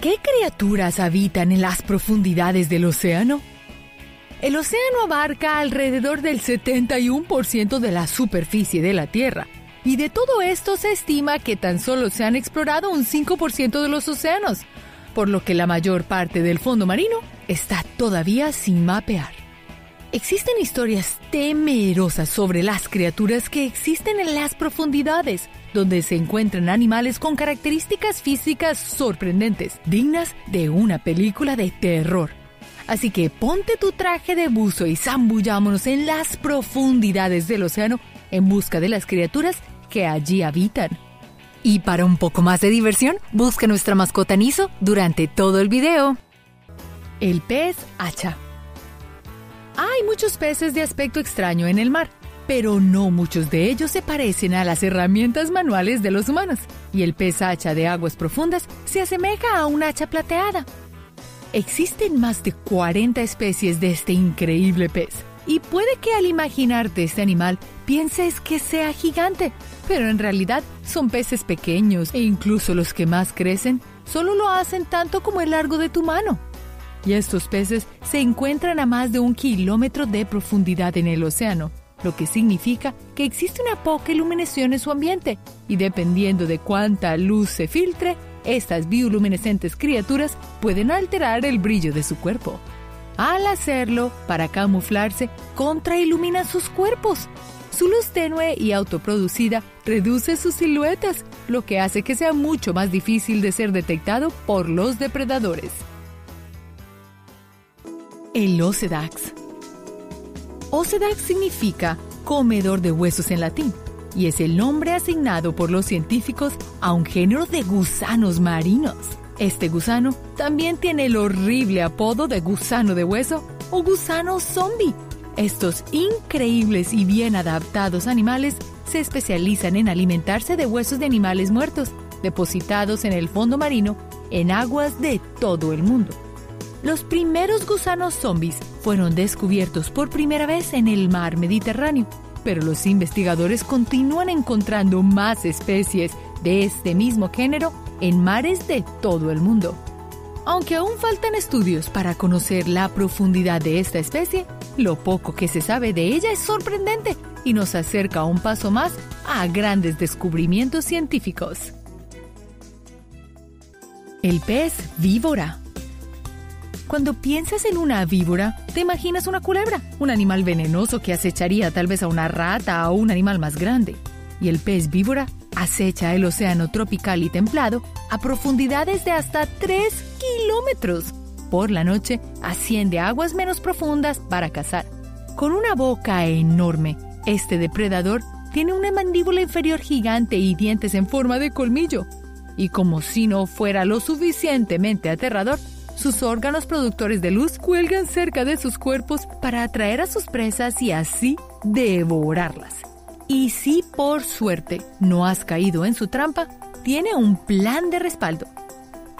¿Qué criaturas habitan en las profundidades del océano? El océano abarca alrededor del 71% de la superficie de la Tierra, y de todo esto se estima que tan solo se han explorado un 5% de los océanos, por lo que la mayor parte del fondo marino está todavía sin mapear. Existen historias temerosas sobre las criaturas que existen en las profundidades, donde se encuentran animales con características físicas sorprendentes, dignas de una película de terror. Así que ponte tu traje de buzo y zambullámonos en las profundidades del océano en busca de las criaturas que allí habitan. Y para un poco más de diversión, busca nuestra mascota Niso durante todo el video. El pez hacha. Hay muchos peces de aspecto extraño en el mar, pero no muchos de ellos se parecen a las herramientas manuales de los humanos, y el pez hacha de aguas profundas se asemeja a un hacha plateada. Existen más de 40 especies de este increíble pez, y puede que al imaginarte este animal pienses que sea gigante, pero en realidad son peces pequeños e incluso los que más crecen solo lo hacen tanto como el largo de tu mano. Y estos peces se encuentran a más de un kilómetro de profundidad en el océano, lo que significa que existe una poca iluminación en su ambiente y dependiendo de cuánta luz se filtre, estas bioluminescentes criaturas pueden alterar el brillo de su cuerpo. Al hacerlo, para camuflarse, contrailuminan sus cuerpos. Su luz tenue y autoproducida reduce sus siluetas, lo que hace que sea mucho más difícil de ser detectado por los depredadores. El Ocedax Ocedax significa comedor de huesos en latín y es el nombre asignado por los científicos a un género de gusanos marinos. Este gusano también tiene el horrible apodo de gusano de hueso o gusano zombie. Estos increíbles y bien adaptados animales se especializan en alimentarse de huesos de animales muertos, depositados en el fondo marino en aguas de todo el mundo. Los primeros gusanos zombies fueron descubiertos por primera vez en el mar Mediterráneo, pero los investigadores continúan encontrando más especies de este mismo género en mares de todo el mundo. Aunque aún faltan estudios para conocer la profundidad de esta especie, lo poco que se sabe de ella es sorprendente y nos acerca un paso más a grandes descubrimientos científicos. El pez víbora cuando piensas en una víbora, te imaginas una culebra, un animal venenoso que acecharía tal vez a una rata o un animal más grande. Y el pez víbora acecha el océano tropical y templado a profundidades de hasta 3 kilómetros. Por la noche asciende a aguas menos profundas para cazar. Con una boca enorme, este depredador tiene una mandíbula inferior gigante y dientes en forma de colmillo. Y como si no fuera lo suficientemente aterrador, sus órganos productores de luz cuelgan cerca de sus cuerpos para atraer a sus presas y así devorarlas. Y si por suerte no has caído en su trampa, tiene un plan de respaldo.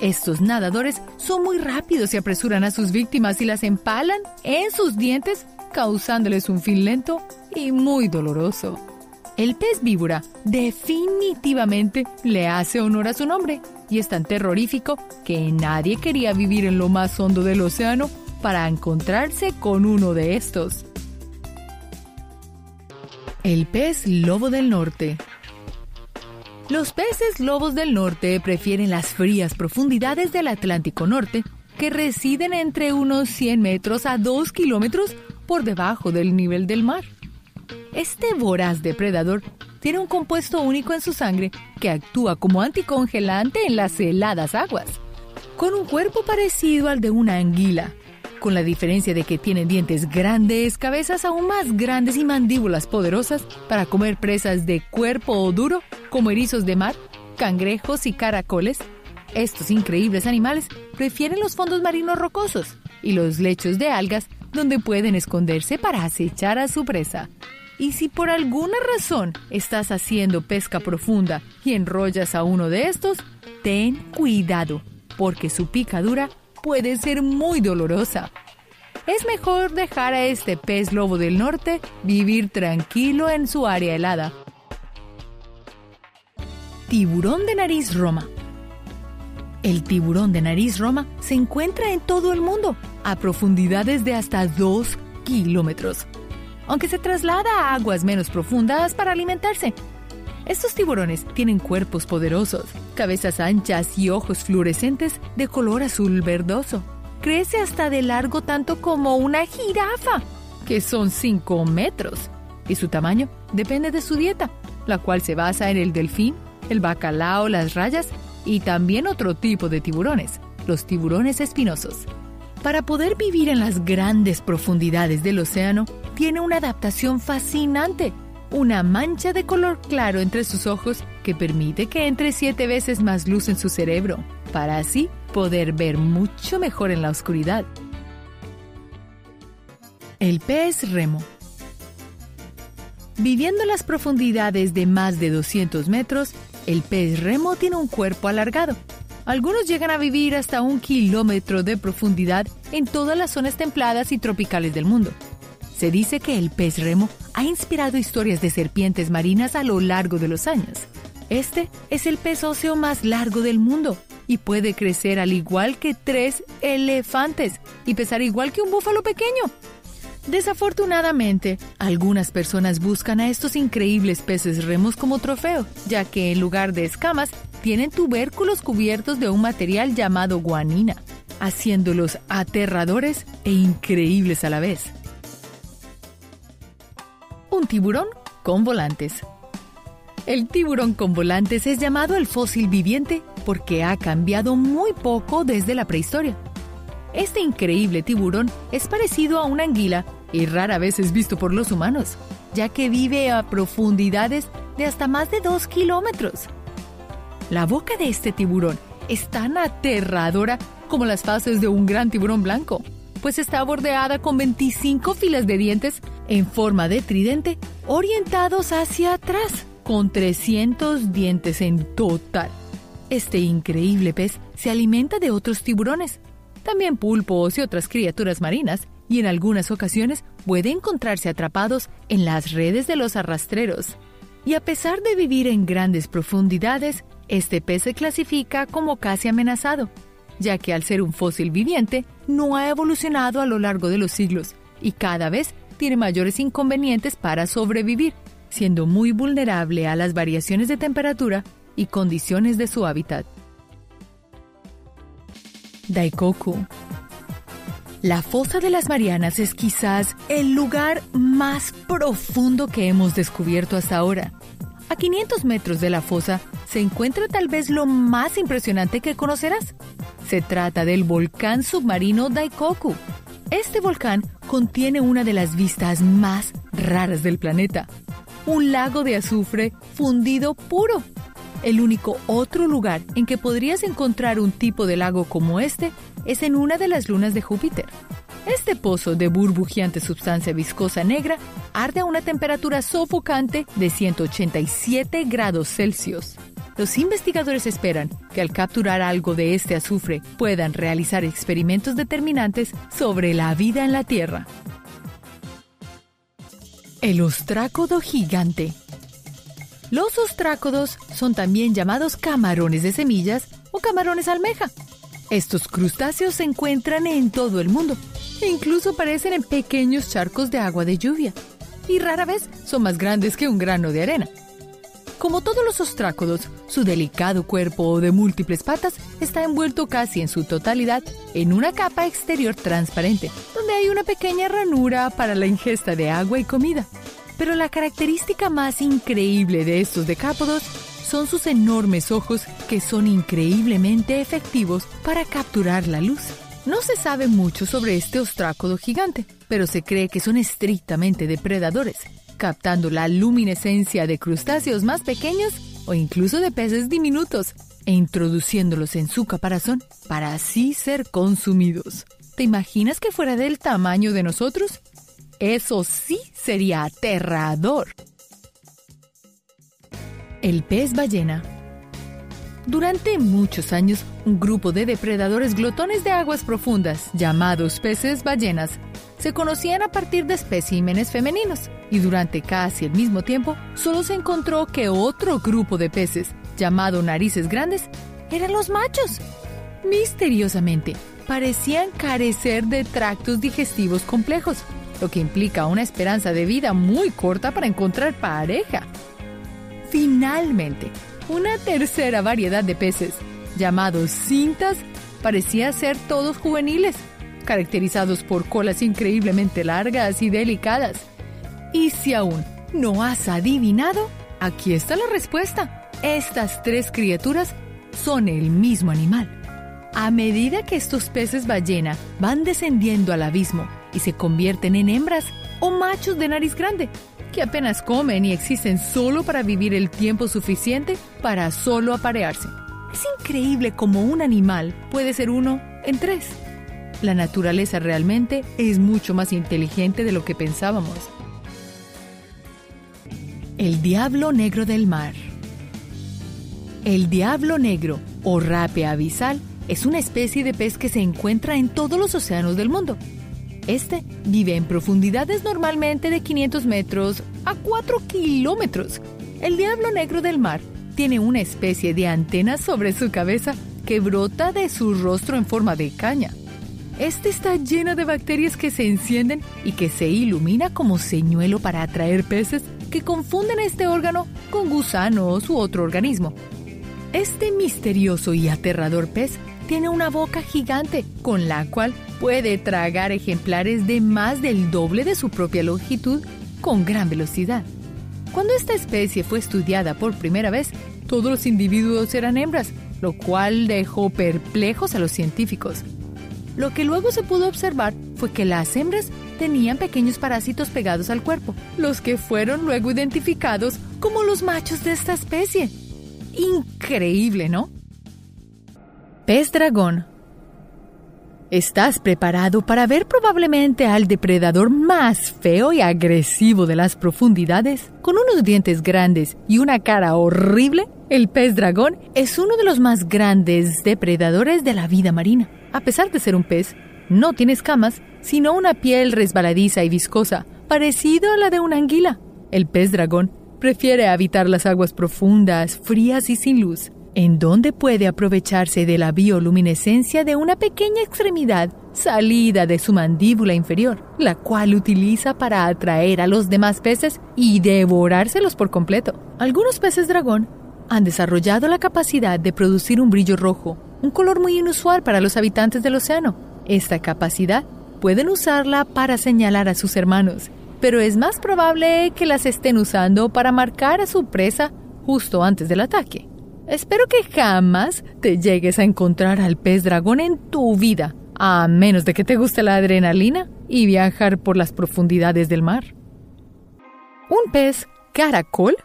Estos nadadores son muy rápidos y apresuran a sus víctimas y las empalan en sus dientes, causándoles un fin lento y muy doloroso. El pez víbora definitivamente le hace honor a su nombre y es tan terrorífico que nadie quería vivir en lo más hondo del océano para encontrarse con uno de estos. El pez lobo del norte. Los peces lobos del norte prefieren las frías profundidades del Atlántico Norte, que residen entre unos 100 metros a 2 kilómetros por debajo del nivel del mar. Este voraz depredador tiene un compuesto único en su sangre que actúa como anticongelante en las heladas aguas, con un cuerpo parecido al de una anguila, con la diferencia de que tiene dientes grandes, cabezas aún más grandes y mandíbulas poderosas para comer presas de cuerpo duro como erizos de mar, cangrejos y caracoles. Estos increíbles animales prefieren los fondos marinos rocosos y los lechos de algas donde pueden esconderse para acechar a su presa. Y si por alguna razón estás haciendo pesca profunda y enrollas a uno de estos, ten cuidado, porque su picadura puede ser muy dolorosa. Es mejor dejar a este pez lobo del norte vivir tranquilo en su área helada. Tiburón de nariz roma. El tiburón de nariz roma se encuentra en todo el mundo, a profundidades de hasta 2 kilómetros, aunque se traslada a aguas menos profundas para alimentarse. Estos tiburones tienen cuerpos poderosos, cabezas anchas y ojos fluorescentes de color azul verdoso. Crece hasta de largo tanto como una jirafa, que son 5 metros, y su tamaño depende de su dieta, la cual se basa en el delfín, el bacalao, las rayas y también otro tipo de tiburones, los tiburones espinosos. Para poder vivir en las grandes profundidades del océano, tiene una adaptación fascinante, una mancha de color claro entre sus ojos que permite que entre siete veces más luz en su cerebro, para así poder ver mucho mejor en la oscuridad. El pez remo. Viviendo en las profundidades de más de 200 metros, el pez remo tiene un cuerpo alargado. Algunos llegan a vivir hasta un kilómetro de profundidad en todas las zonas templadas y tropicales del mundo. Se dice que el pez remo ha inspirado historias de serpientes marinas a lo largo de los años. Este es el pez óseo más largo del mundo y puede crecer al igual que tres elefantes y pesar igual que un búfalo pequeño. Desafortunadamente, algunas personas buscan a estos increíbles peces remos como trofeo, ya que en lugar de escamas tienen tubérculos cubiertos de un material llamado guanina, haciéndolos aterradores e increíbles a la vez. Un tiburón con volantes. El tiburón con volantes es llamado el fósil viviente porque ha cambiado muy poco desde la prehistoria. Este increíble tiburón es parecido a una anguila y rara vez es visto por los humanos, ya que vive a profundidades de hasta más de 2 kilómetros. La boca de este tiburón es tan aterradora como las fases de un gran tiburón blanco, pues está bordeada con 25 filas de dientes en forma de tridente orientados hacia atrás, con 300 dientes en total. Este increíble pez se alimenta de otros tiburones, también pulpos y otras criaturas marinas, y en algunas ocasiones puede encontrarse atrapados en las redes de los arrastreros. Y a pesar de vivir en grandes profundidades, este pez se clasifica como casi amenazado, ya que al ser un fósil viviente no ha evolucionado a lo largo de los siglos y cada vez tiene mayores inconvenientes para sobrevivir, siendo muy vulnerable a las variaciones de temperatura y condiciones de su hábitat. Daikoku. La fosa de las Marianas es quizás el lugar más profundo que hemos descubierto hasta ahora. A 500 metros de la fosa se encuentra tal vez lo más impresionante que conocerás. Se trata del volcán submarino Daikoku. Este volcán contiene una de las vistas más raras del planeta. Un lago de azufre fundido puro el único otro lugar en que podrías encontrar un tipo de lago como este es en una de las lunas de Júpiter. Este pozo de burbujeante sustancia viscosa negra arde a una temperatura sofocante de 187 grados Celsius. Los investigadores esperan que al capturar algo de este azufre puedan realizar experimentos determinantes sobre la vida en la Tierra. El ostrácodo gigante los ostrácodos son también llamados camarones de semillas o camarones almeja. Estos crustáceos se encuentran en todo el mundo e incluso aparecen en pequeños charcos de agua de lluvia y rara vez son más grandes que un grano de arena. Como todos los ostrácodos, su delicado cuerpo de múltiples patas está envuelto casi en su totalidad en una capa exterior transparente, donde hay una pequeña ranura para la ingesta de agua y comida. Pero la característica más increíble de estos decápodos son sus enormes ojos que son increíblemente efectivos para capturar la luz. No se sabe mucho sobre este ostrácodo gigante, pero se cree que son estrictamente depredadores, captando la luminescencia de crustáceos más pequeños o incluso de peces diminutos e introduciéndolos en su caparazón para así ser consumidos. ¿Te imaginas que fuera del tamaño de nosotros? Eso sí sería aterrador. El pez ballena. Durante muchos años, un grupo de depredadores glotones de aguas profundas, llamados peces ballenas, se conocían a partir de especímenes femeninos, y durante casi el mismo tiempo, solo se encontró que otro grupo de peces, llamado narices grandes, eran los machos. misteriosamente, parecían carecer de tractos digestivos complejos, lo que implica una esperanza de vida muy corta para encontrar pareja. Finalmente, una tercera variedad de peces, llamados cintas, parecía ser todos juveniles, caracterizados por colas increíblemente largas y delicadas. Y si aún no has adivinado, aquí está la respuesta. Estas tres criaturas son el mismo animal. A medida que estos peces ballena van descendiendo al abismo y se convierten en hembras o machos de nariz grande, que apenas comen y existen solo para vivir el tiempo suficiente para solo aparearse. Es increíble cómo un animal puede ser uno en tres. La naturaleza realmente es mucho más inteligente de lo que pensábamos. El diablo negro del mar. El diablo negro o rape abisal es una especie de pez que se encuentra en todos los océanos del mundo. Este vive en profundidades normalmente de 500 metros a 4 kilómetros. El diablo negro del mar tiene una especie de antena sobre su cabeza que brota de su rostro en forma de caña. Este está lleno de bacterias que se encienden y que se ilumina como señuelo para atraer peces que confunden este órgano con gusanos u otro organismo. Este misterioso y aterrador pez tiene una boca gigante con la cual puede tragar ejemplares de más del doble de su propia longitud con gran velocidad. Cuando esta especie fue estudiada por primera vez, todos los individuos eran hembras, lo cual dejó perplejos a los científicos. Lo que luego se pudo observar fue que las hembras tenían pequeños parásitos pegados al cuerpo, los que fueron luego identificados como los machos de esta especie. Increíble, ¿no? Pez dragón. ¿Estás preparado para ver probablemente al depredador más feo y agresivo de las profundidades? Con unos dientes grandes y una cara horrible, el pez dragón es uno de los más grandes depredadores de la vida marina. A pesar de ser un pez, no tiene escamas, sino una piel resbaladiza y viscosa, parecido a la de una anguila. El pez dragón prefiere habitar las aguas profundas, frías y sin luz, en donde puede aprovecharse de la bioluminescencia de una pequeña extremidad salida de su mandíbula inferior, la cual utiliza para atraer a los demás peces y devorárselos por completo. Algunos peces dragón han desarrollado la capacidad de producir un brillo rojo, un color muy inusual para los habitantes del océano. Esta capacidad pueden usarla para señalar a sus hermanos, pero es más probable que las estén usando para marcar a su presa justo antes del ataque. Espero que jamás te llegues a encontrar al pez dragón en tu vida, a menos de que te guste la adrenalina y viajar por las profundidades del mar. ¿Un pez caracol?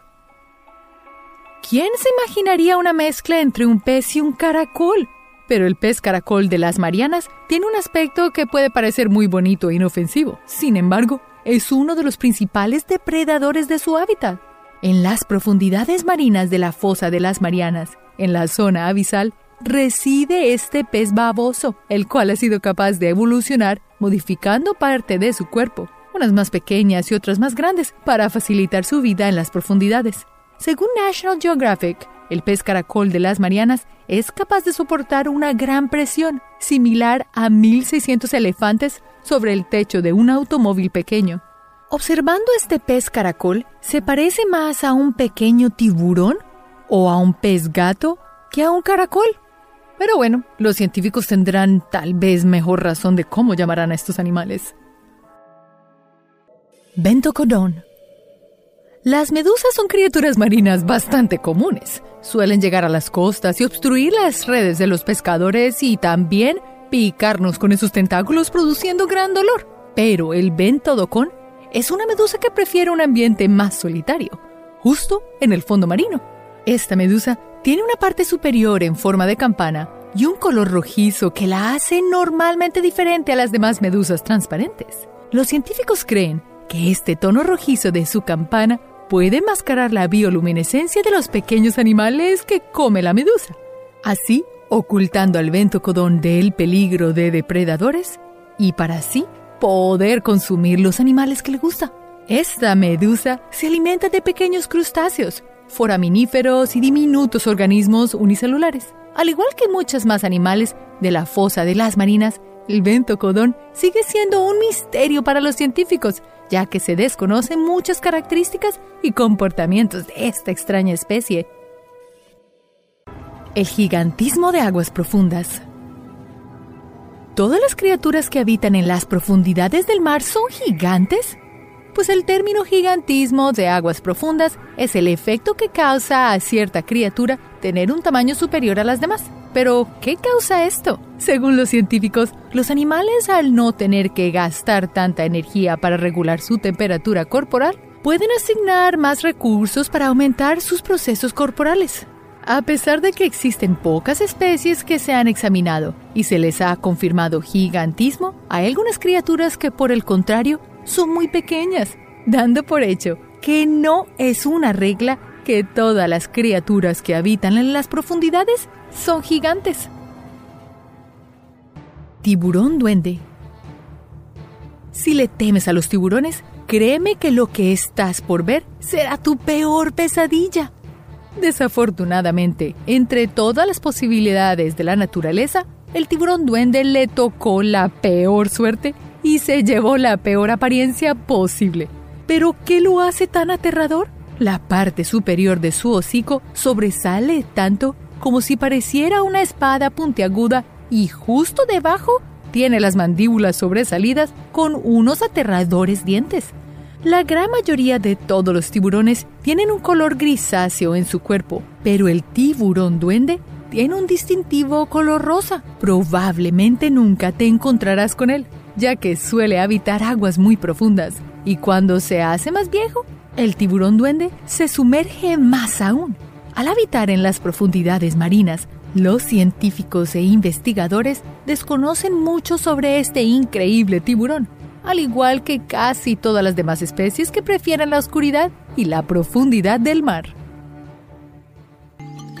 ¿Quién se imaginaría una mezcla entre un pez y un caracol? Pero el pez caracol de las Marianas tiene un aspecto que puede parecer muy bonito e inofensivo. Sin embargo, es uno de los principales depredadores de su hábitat. En las profundidades marinas de la fosa de las Marianas, en la zona abisal, reside este pez baboso, el cual ha sido capaz de evolucionar modificando parte de su cuerpo, unas más pequeñas y otras más grandes, para facilitar su vida en las profundidades. Según National Geographic, el pez caracol de las Marianas es capaz de soportar una gran presión, similar a 1.600 elefantes sobre el techo de un automóvil pequeño. Observando este pez caracol, ¿se parece más a un pequeño tiburón o a un pez gato que a un caracol? Pero bueno, los científicos tendrán tal vez mejor razón de cómo llamarán a estos animales. Bentocodón. Las medusas son criaturas marinas bastante comunes. Suelen llegar a las costas y obstruir las redes de los pescadores y también picarnos con esos tentáculos produciendo gran dolor. Pero el bentodocón es una medusa que prefiere un ambiente más solitario, justo en el fondo marino. Esta medusa tiene una parte superior en forma de campana y un color rojizo que la hace normalmente diferente a las demás medusas transparentes. Los científicos creen que este tono rojizo de su campana puede mascarar la bioluminescencia de los pequeños animales que come la medusa, así ocultando al ventocodón del peligro de depredadores y para así poder consumir los animales que le gusta. Esta medusa se alimenta de pequeños crustáceos, foraminíferos y diminutos organismos unicelulares. Al igual que muchos más animales, de la fosa de las marinas, el ventocodón sigue siendo un misterio para los científicos, ya que se desconocen muchas características y comportamientos de esta extraña especie. El gigantismo de aguas profundas. ¿Todas las criaturas que habitan en las profundidades del mar son gigantes? Pues el término gigantismo de aguas profundas es el efecto que causa a cierta criatura tener un tamaño superior a las demás. Pero, ¿qué causa esto? Según los científicos, los animales al no tener que gastar tanta energía para regular su temperatura corporal, pueden asignar más recursos para aumentar sus procesos corporales. A pesar de que existen pocas especies que se han examinado y se les ha confirmado gigantismo, hay algunas criaturas que por el contrario son muy pequeñas, dando por hecho que no es una regla que todas las criaturas que habitan en las profundidades son gigantes. Tiburón duende. Si le temes a los tiburones, créeme que lo que estás por ver será tu peor pesadilla. Desafortunadamente, entre todas las posibilidades de la naturaleza, el tiburón duende le tocó la peor suerte y se llevó la peor apariencia posible. ¿Pero qué lo hace tan aterrador? La parte superior de su hocico sobresale tanto como si pareciera una espada puntiaguda y justo debajo tiene las mandíbulas sobresalidas con unos aterradores dientes. La gran mayoría de todos los tiburones tienen un color grisáceo en su cuerpo, pero el tiburón duende tiene un distintivo color rosa. Probablemente nunca te encontrarás con él, ya que suele habitar aguas muy profundas, y cuando se hace más viejo, el tiburón duende se sumerge más aún al habitar en las profundidades marinas, los científicos e investigadores desconocen mucho sobre este increíble tiburón, al igual que casi todas las demás especies que prefieren la oscuridad y la profundidad del mar.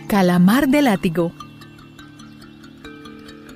Calamar de látigo.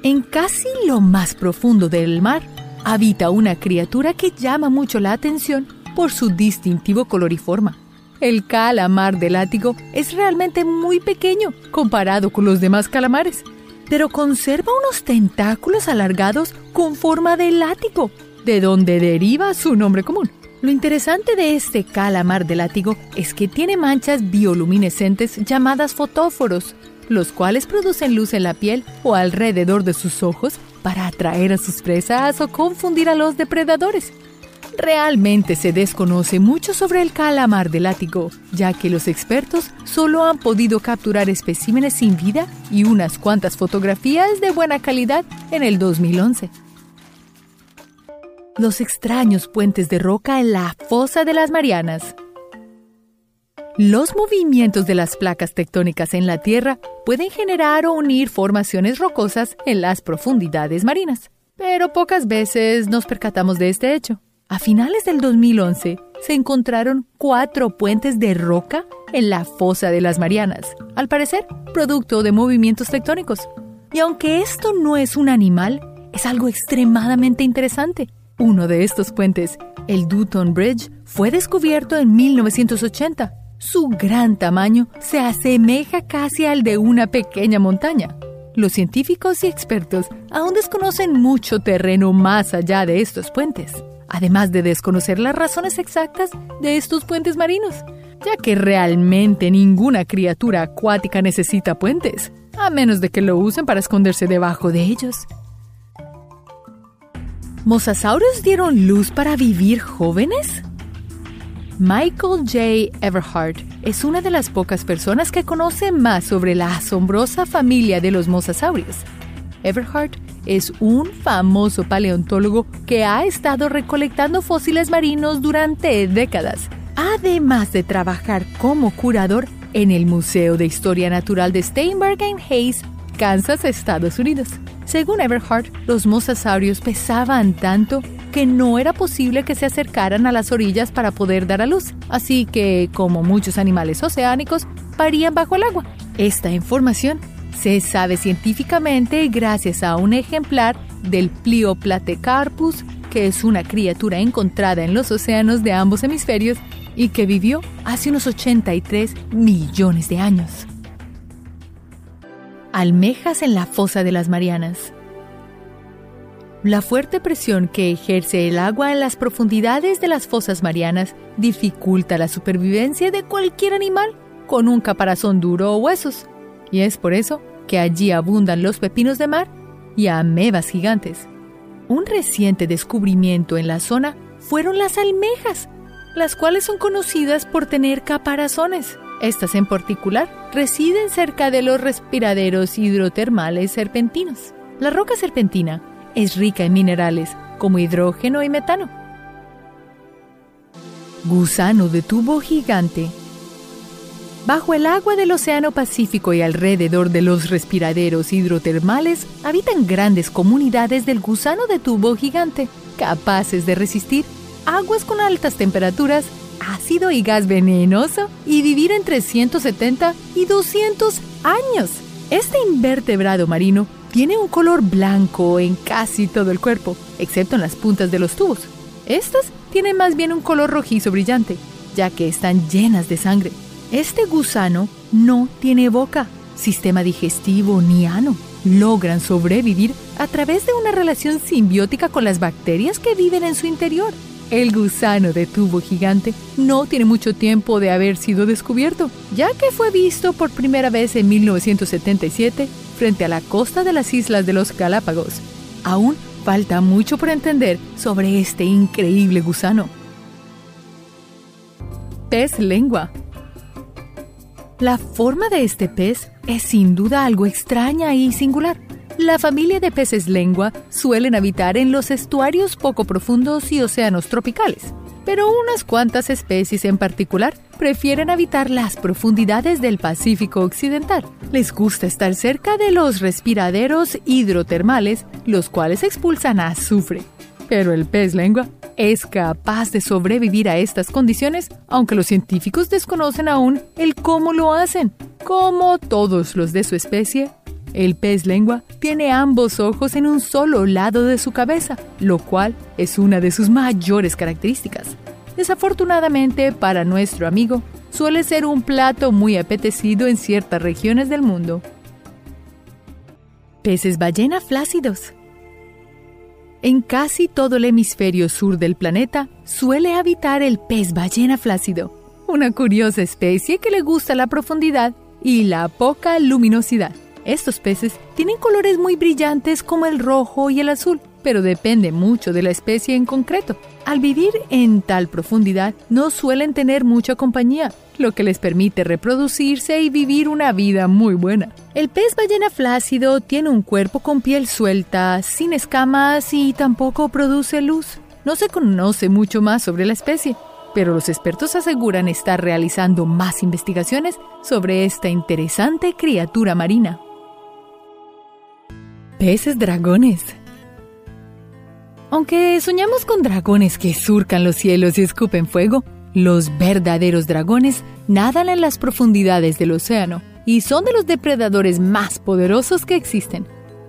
En casi lo más profundo del mar habita una criatura que llama mucho la atención por su distintivo color y forma. El calamar de látigo es realmente muy pequeño comparado con los demás calamares, pero conserva unos tentáculos alargados con forma de látigo, de donde deriva su nombre común. Lo interesante de este calamar de látigo es que tiene manchas bioluminescentes llamadas fotóforos, los cuales producen luz en la piel o alrededor de sus ojos para atraer a sus presas o confundir a los depredadores. Realmente se desconoce mucho sobre el calamar de látigo, ya que los expertos solo han podido capturar especímenes sin vida y unas cuantas fotografías de buena calidad en el 2011. Los extraños puentes de roca en la fosa de las Marianas. Los movimientos de las placas tectónicas en la Tierra pueden generar o unir formaciones rocosas en las profundidades marinas, pero pocas veces nos percatamos de este hecho. A finales del 2011 se encontraron cuatro puentes de roca en la fosa de las Marianas, al parecer producto de movimientos tectónicos. Y aunque esto no es un animal, es algo extremadamente interesante. Uno de estos puentes, el Dutton Bridge, fue descubierto en 1980. Su gran tamaño se asemeja casi al de una pequeña montaña. Los científicos y expertos aún desconocen mucho terreno más allá de estos puentes además de desconocer las razones exactas de estos puentes marinos, ya que realmente ninguna criatura acuática necesita puentes, a menos de que lo usen para esconderse debajo de ellos. ¿Mosasaurios dieron luz para vivir jóvenes? Michael J. Everhart es una de las pocas personas que conoce más sobre la asombrosa familia de los mosasaurios. Everhart es un famoso paleontólogo que ha estado recolectando fósiles marinos durante décadas, además de trabajar como curador en el Museo de Historia Natural de Steinberg en Hayes, Kansas, Estados Unidos. Según Everhart, los mosasaurios pesaban tanto que no era posible que se acercaran a las orillas para poder dar a luz, así que, como muchos animales oceánicos, parían bajo el agua. Esta información se sabe científicamente gracias a un ejemplar del Plioplatecarpus, que es una criatura encontrada en los océanos de ambos hemisferios y que vivió hace unos 83 millones de años. Almejas en la fosa de las Marianas. La fuerte presión que ejerce el agua en las profundidades de las fosas marianas dificulta la supervivencia de cualquier animal con un caparazón duro o huesos. Y es por eso que allí abundan los pepinos de mar y amebas gigantes. Un reciente descubrimiento en la zona fueron las almejas, las cuales son conocidas por tener caparazones. Estas en particular residen cerca de los respiraderos hidrotermales serpentinos. La roca serpentina es rica en minerales como hidrógeno y metano. Gusano de tubo gigante. Bajo el agua del Océano Pacífico y alrededor de los respiraderos hidrotermales habitan grandes comunidades del gusano de tubo gigante, capaces de resistir aguas con altas temperaturas, ácido y gas venenoso y vivir entre 170 y 200 años. Este invertebrado marino tiene un color blanco en casi todo el cuerpo, excepto en las puntas de los tubos. Estas tienen más bien un color rojizo brillante, ya que están llenas de sangre. Este gusano no tiene boca, sistema digestivo ni ano. Logran sobrevivir a través de una relación simbiótica con las bacterias que viven en su interior. El gusano de tubo gigante no tiene mucho tiempo de haber sido descubierto, ya que fue visto por primera vez en 1977 frente a la costa de las islas de los Galápagos. Aún falta mucho por entender sobre este increíble gusano. Pez lengua. La forma de este pez es sin duda algo extraña y singular. La familia de peces lengua suelen habitar en los estuarios poco profundos y océanos tropicales, pero unas cuantas especies en particular prefieren habitar las profundidades del Pacífico Occidental. Les gusta estar cerca de los respiraderos hidrotermales, los cuales expulsan azufre. Pero el pez lengua es capaz de sobrevivir a estas condiciones, aunque los científicos desconocen aún el cómo lo hacen. Como todos los de su especie, el pez lengua tiene ambos ojos en un solo lado de su cabeza, lo cual es una de sus mayores características. Desafortunadamente para nuestro amigo, suele ser un plato muy apetecido en ciertas regiones del mundo. Peces ballena flácidos. En casi todo el hemisferio sur del planeta suele habitar el pez ballena flácido, una curiosa especie que le gusta la profundidad y la poca luminosidad. Estos peces tienen colores muy brillantes como el rojo y el azul, pero depende mucho de la especie en concreto. Al vivir en tal profundidad no suelen tener mucha compañía, lo que les permite reproducirse y vivir una vida muy buena. El pez ballena flácido tiene un cuerpo con piel suelta, sin escamas y tampoco produce luz. No se conoce mucho más sobre la especie, pero los expertos aseguran estar realizando más investigaciones sobre esta interesante criatura marina. Peces dragones. Aunque soñamos con dragones que surcan los cielos y escupen fuego, los verdaderos dragones nadan en las profundidades del océano y son de los depredadores más poderosos que existen.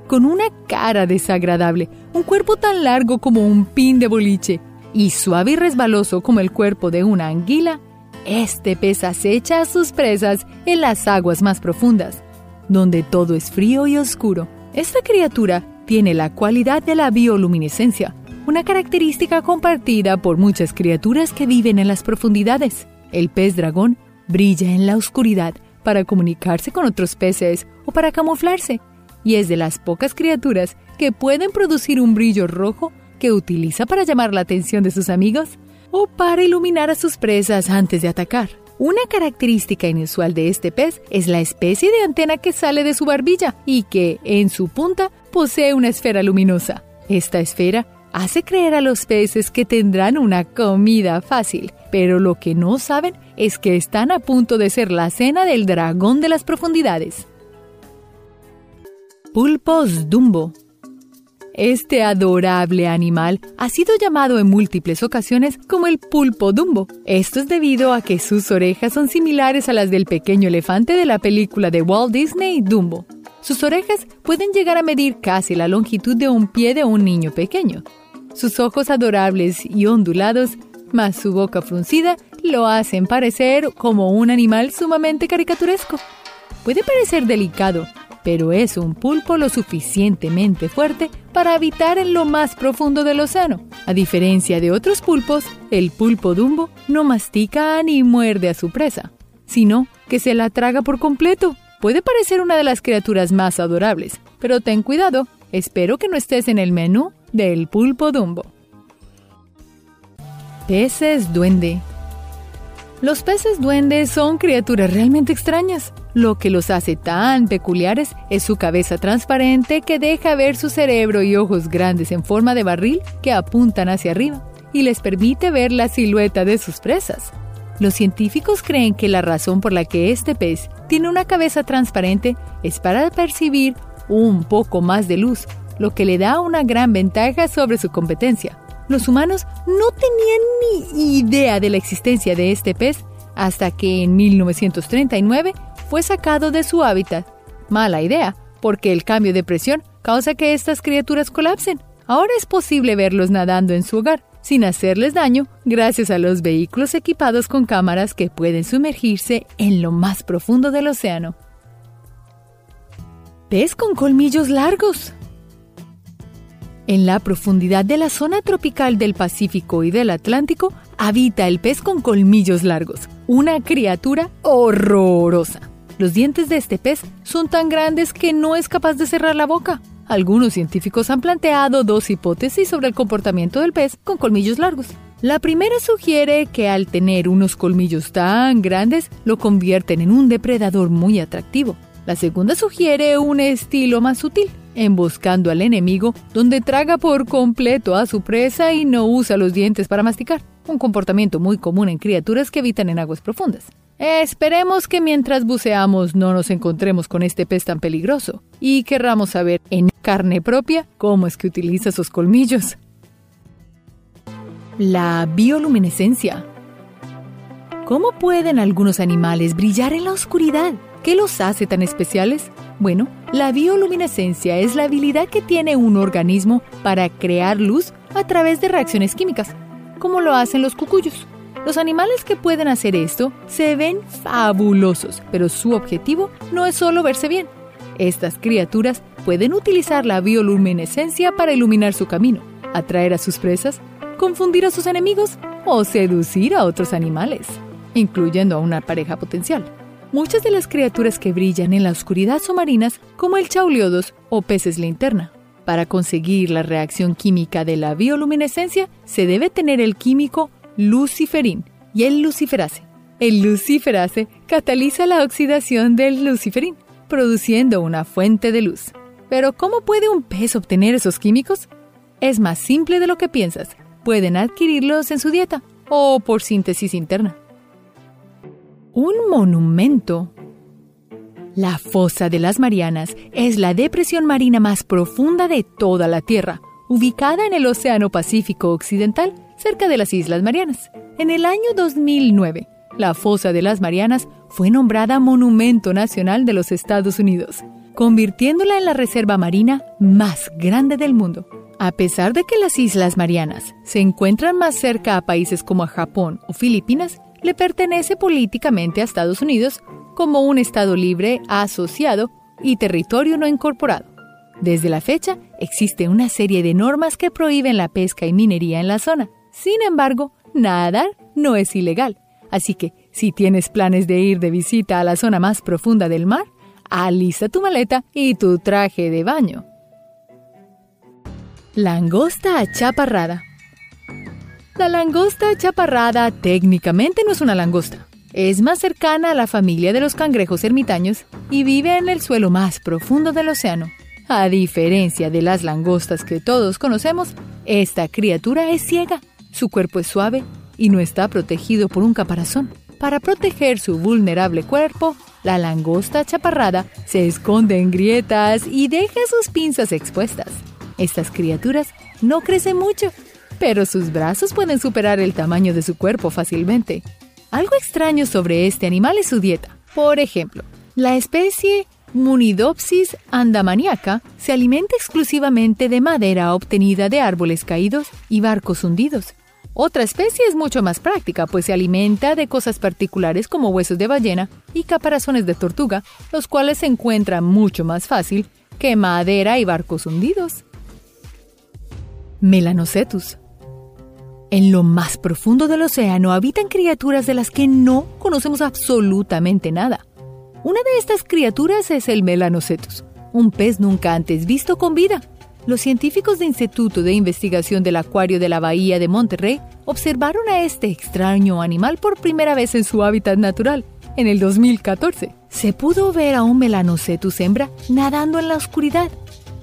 Con una cara desagradable, un cuerpo tan largo como un pin de boliche y suave y resbaloso como el cuerpo de una anguila, este pez acecha a sus presas en las aguas más profundas, donde todo es frío y oscuro. Esta criatura tiene la cualidad de la bioluminescencia, una característica compartida por muchas criaturas que viven en las profundidades. El pez dragón brilla en la oscuridad para comunicarse con otros peces o para camuflarse, y es de las pocas criaturas que pueden producir un brillo rojo que utiliza para llamar la atención de sus amigos o para iluminar a sus presas antes de atacar. Una característica inusual de este pez es la especie de antena que sale de su barbilla y que, en su punta, posee una esfera luminosa. Esta esfera hace creer a los peces que tendrán una comida fácil, pero lo que no saben es que están a punto de ser la cena del dragón de las profundidades. Pulpos Dumbo este adorable animal ha sido llamado en múltiples ocasiones como el pulpo dumbo. Esto es debido a que sus orejas son similares a las del pequeño elefante de la película de Walt Disney Dumbo. Sus orejas pueden llegar a medir casi la longitud de un pie de un niño pequeño. Sus ojos adorables y ondulados, más su boca fruncida, lo hacen parecer como un animal sumamente caricaturesco. Puede parecer delicado, pero es un pulpo lo suficientemente fuerte para habitar en lo más profundo del océano. A diferencia de otros pulpos, el pulpo dumbo no mastica ni muerde a su presa, sino que se la traga por completo. Puede parecer una de las criaturas más adorables, pero ten cuidado, espero que no estés en el menú del pulpo dumbo. Peces duende. Los peces duendes son criaturas realmente extrañas. Lo que los hace tan peculiares es su cabeza transparente que deja ver su cerebro y ojos grandes en forma de barril que apuntan hacia arriba y les permite ver la silueta de sus presas. Los científicos creen que la razón por la que este pez tiene una cabeza transparente es para percibir un poco más de luz, lo que le da una gran ventaja sobre su competencia. Los humanos no tenían ni idea de la existencia de este pez hasta que en 1939 fue sacado de su hábitat. Mala idea, porque el cambio de presión causa que estas criaturas colapsen. Ahora es posible verlos nadando en su hogar, sin hacerles daño, gracias a los vehículos equipados con cámaras que pueden sumergirse en lo más profundo del océano. Pez con colmillos largos. En la profundidad de la zona tropical del Pacífico y del Atlántico habita el pez con colmillos largos, una criatura horrorosa. Los dientes de este pez son tan grandes que no es capaz de cerrar la boca. Algunos científicos han planteado dos hipótesis sobre el comportamiento del pez con colmillos largos. La primera sugiere que al tener unos colmillos tan grandes lo convierten en un depredador muy atractivo. La segunda sugiere un estilo más sutil, emboscando al enemigo, donde traga por completo a su presa y no usa los dientes para masticar, un comportamiento muy común en criaturas que habitan en aguas profundas. Esperemos que mientras buceamos no nos encontremos con este pez tan peligroso y querramos saber en carne propia cómo es que utiliza sus colmillos. La bioluminescencia. ¿Cómo pueden algunos animales brillar en la oscuridad? ¿Qué los hace tan especiales? Bueno, la bioluminescencia es la habilidad que tiene un organismo para crear luz a través de reacciones químicas, como lo hacen los cucuyos. Los animales que pueden hacer esto se ven fabulosos, pero su objetivo no es solo verse bien. Estas criaturas pueden utilizar la bioluminescencia para iluminar su camino, atraer a sus presas, confundir a sus enemigos o seducir a otros animales, incluyendo a una pareja potencial. Muchas de las criaturas que brillan en la oscuridad son marinas, como el chauliodos o peces linterna. Para conseguir la reacción química de la bioluminescencia, se debe tener el químico luciferín y el luciferase. El luciferase cataliza la oxidación del luciferín, produciendo una fuente de luz. Pero ¿cómo puede un pez obtener esos químicos? Es más simple de lo que piensas. Pueden adquirirlos en su dieta o por síntesis interna un monumento. La fosa de las Marianas es la depresión marina más profunda de toda la Tierra, ubicada en el Océano Pacífico Occidental, cerca de las Islas Marianas. En el año 2009, la fosa de las Marianas fue nombrada Monumento Nacional de los Estados Unidos, convirtiéndola en la reserva marina más grande del mundo. A pesar de que las Islas Marianas se encuentran más cerca a países como Japón o Filipinas, le pertenece políticamente a Estados Unidos como un Estado libre, asociado y territorio no incorporado. Desde la fecha, existe una serie de normas que prohíben la pesca y minería en la zona. Sin embargo, nadar no es ilegal. Así que, si tienes planes de ir de visita a la zona más profunda del mar, alista tu maleta y tu traje de baño. Langosta achaparrada. La langosta chaparrada técnicamente no es una langosta. Es más cercana a la familia de los cangrejos ermitaños y vive en el suelo más profundo del océano. A diferencia de las langostas que todos conocemos, esta criatura es ciega. Su cuerpo es suave y no está protegido por un caparazón. Para proteger su vulnerable cuerpo, la langosta chaparrada se esconde en grietas y deja sus pinzas expuestas. Estas criaturas no crecen mucho pero sus brazos pueden superar el tamaño de su cuerpo fácilmente. Algo extraño sobre este animal es su dieta. Por ejemplo, la especie Munidopsis andamaniaca se alimenta exclusivamente de madera obtenida de árboles caídos y barcos hundidos. Otra especie es mucho más práctica, pues se alimenta de cosas particulares como huesos de ballena y caparazones de tortuga, los cuales se encuentran mucho más fácil que madera y barcos hundidos. Melanocetus. En lo más profundo del océano habitan criaturas de las que no conocemos absolutamente nada. Una de estas criaturas es el Melanocetus, un pez nunca antes visto con vida. Los científicos del Instituto de Investigación del Acuario de la Bahía de Monterrey observaron a este extraño animal por primera vez en su hábitat natural, en el 2014. Se pudo ver a un Melanocetus hembra nadando en la oscuridad,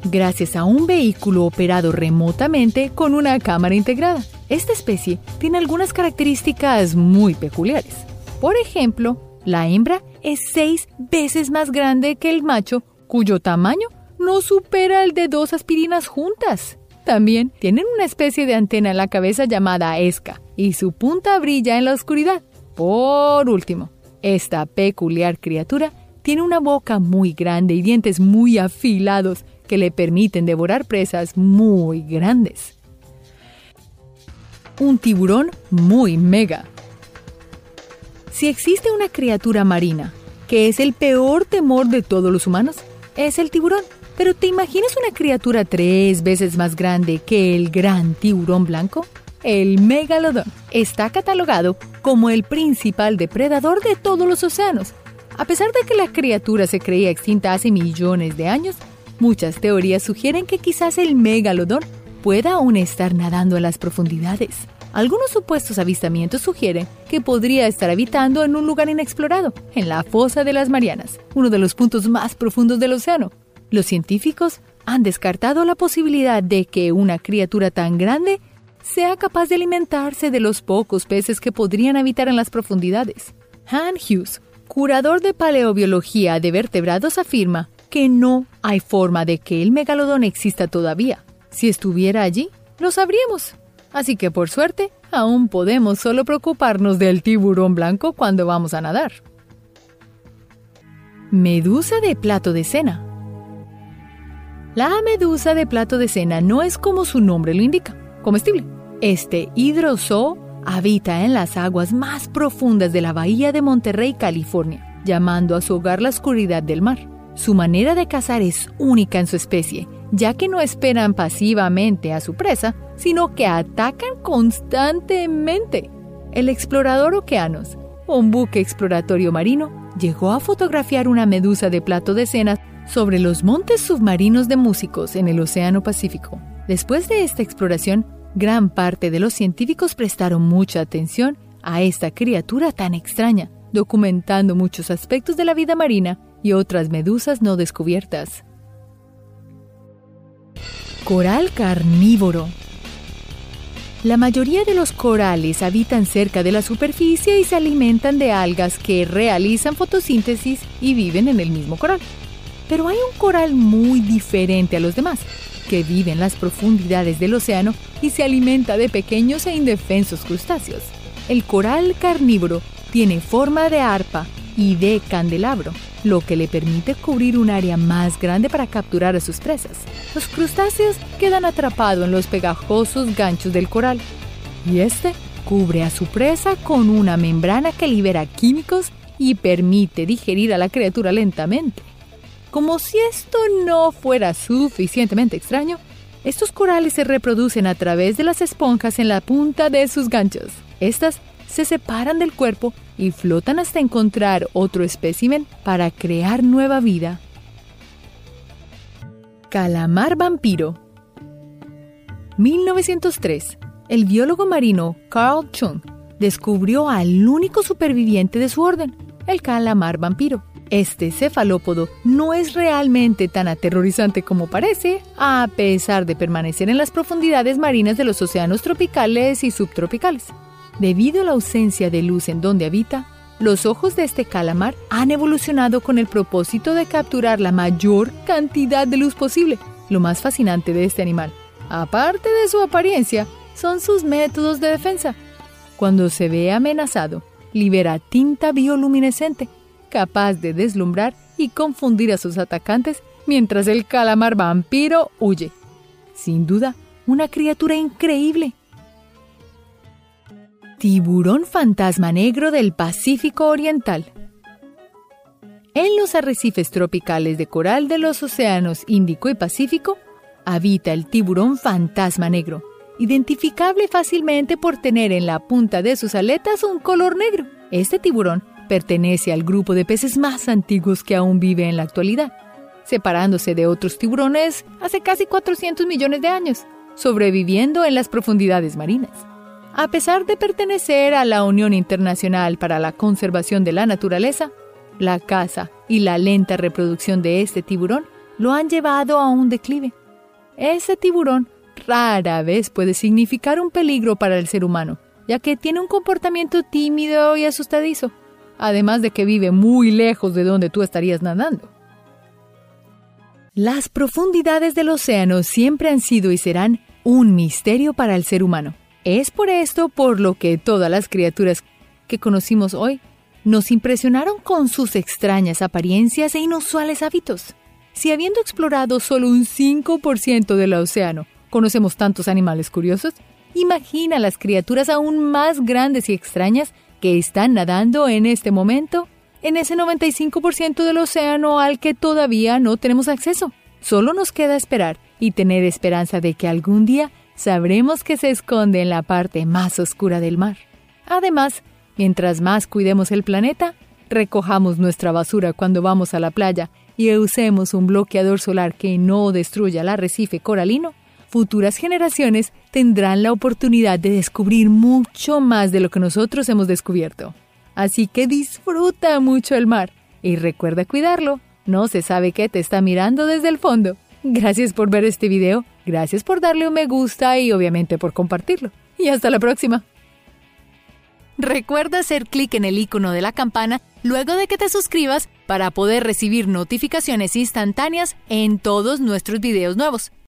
gracias a un vehículo operado remotamente con una cámara integrada. Esta especie tiene algunas características muy peculiares. Por ejemplo, la hembra es seis veces más grande que el macho, cuyo tamaño no supera el de dos aspirinas juntas. También tienen una especie de antena en la cabeza llamada esca y su punta brilla en la oscuridad. Por último, esta peculiar criatura tiene una boca muy grande y dientes muy afilados que le permiten devorar presas muy grandes. Un tiburón muy mega. Si existe una criatura marina que es el peor temor de todos los humanos, es el tiburón. Pero ¿te imaginas una criatura tres veces más grande que el gran tiburón blanco? El megalodón está catalogado como el principal depredador de todos los océanos. A pesar de que la criatura se creía extinta hace millones de años, muchas teorías sugieren que quizás el megalodón pueda aún estar nadando en las profundidades. Algunos supuestos avistamientos sugieren que podría estar habitando en un lugar inexplorado, en la fosa de las Marianas, uno de los puntos más profundos del océano. Los científicos han descartado la posibilidad de que una criatura tan grande sea capaz de alimentarse de los pocos peces que podrían habitar en las profundidades. Han Hughes, curador de paleobiología de vertebrados, afirma que no hay forma de que el megalodón exista todavía. Si estuviera allí, lo sabríamos. Así que por suerte, aún podemos solo preocuparnos del tiburón blanco cuando vamos a nadar. Medusa de plato de cena. La medusa de plato de cena no es como su nombre lo indica, comestible. Este hidrozoo habita en las aguas más profundas de la bahía de Monterrey, California, llamando a su hogar la oscuridad del mar. Su manera de cazar es única en su especie, ya que no esperan pasivamente a su presa, sino que atacan constantemente. El explorador Okeanos, un buque exploratorio marino, llegó a fotografiar una medusa de plato de cena sobre los montes submarinos de músicos en el Océano Pacífico. Después de esta exploración, gran parte de los científicos prestaron mucha atención a esta criatura tan extraña, documentando muchos aspectos de la vida marina y otras medusas no descubiertas. Coral carnívoro. La mayoría de los corales habitan cerca de la superficie y se alimentan de algas que realizan fotosíntesis y viven en el mismo coral. Pero hay un coral muy diferente a los demás, que vive en las profundidades del océano y se alimenta de pequeños e indefensos crustáceos. El coral carnívoro tiene forma de arpa y de candelabro, lo que le permite cubrir un área más grande para capturar a sus presas. Los crustáceos quedan atrapados en los pegajosos ganchos del coral y este cubre a su presa con una membrana que libera químicos y permite digerir a la criatura lentamente. Como si esto no fuera suficientemente extraño, estos corales se reproducen a través de las esponjas en la punta de sus ganchos. Estas se separan del cuerpo y flotan hasta encontrar otro espécimen para crear nueva vida. Calamar vampiro 1903. El biólogo marino Carl Chung descubrió al único superviviente de su orden, el calamar vampiro. Este cefalópodo no es realmente tan aterrorizante como parece, a pesar de permanecer en las profundidades marinas de los océanos tropicales y subtropicales. Debido a la ausencia de luz en donde habita, los ojos de este calamar han evolucionado con el propósito de capturar la mayor cantidad de luz posible. Lo más fascinante de este animal, aparte de su apariencia, son sus métodos de defensa. Cuando se ve amenazado, libera tinta bioluminescente, capaz de deslumbrar y confundir a sus atacantes mientras el calamar vampiro huye. Sin duda, una criatura increíble Tiburón fantasma negro del Pacífico Oriental. En los arrecifes tropicales de coral de los océanos Índico y Pacífico habita el tiburón fantasma negro, identificable fácilmente por tener en la punta de sus aletas un color negro. Este tiburón pertenece al grupo de peces más antiguos que aún vive en la actualidad, separándose de otros tiburones hace casi 400 millones de años, sobreviviendo en las profundidades marinas. A pesar de pertenecer a la Unión Internacional para la Conservación de la Naturaleza, la caza y la lenta reproducción de este tiburón lo han llevado a un declive. Este tiburón rara vez puede significar un peligro para el ser humano, ya que tiene un comportamiento tímido y asustadizo, además de que vive muy lejos de donde tú estarías nadando. Las profundidades del océano siempre han sido y serán un misterio para el ser humano. Es por esto por lo que todas las criaturas que conocimos hoy nos impresionaron con sus extrañas apariencias e inusuales hábitos. Si habiendo explorado solo un 5% del océano, conocemos tantos animales curiosos, imagina las criaturas aún más grandes y extrañas que están nadando en este momento en ese 95% del océano al que todavía no tenemos acceso. Solo nos queda esperar y tener esperanza de que algún día sabremos que se esconde en la parte más oscura del mar. Además, mientras más cuidemos el planeta, recojamos nuestra basura cuando vamos a la playa y usemos un bloqueador solar que no destruya el arrecife coralino, futuras generaciones tendrán la oportunidad de descubrir mucho más de lo que nosotros hemos descubierto. Así que disfruta mucho el mar y recuerda cuidarlo. No se sabe qué te está mirando desde el fondo. Gracias por ver este video, gracias por darle un me gusta y obviamente por compartirlo. Y hasta la próxima. Recuerda hacer clic en el icono de la campana luego de que te suscribas para poder recibir notificaciones instantáneas en todos nuestros videos nuevos.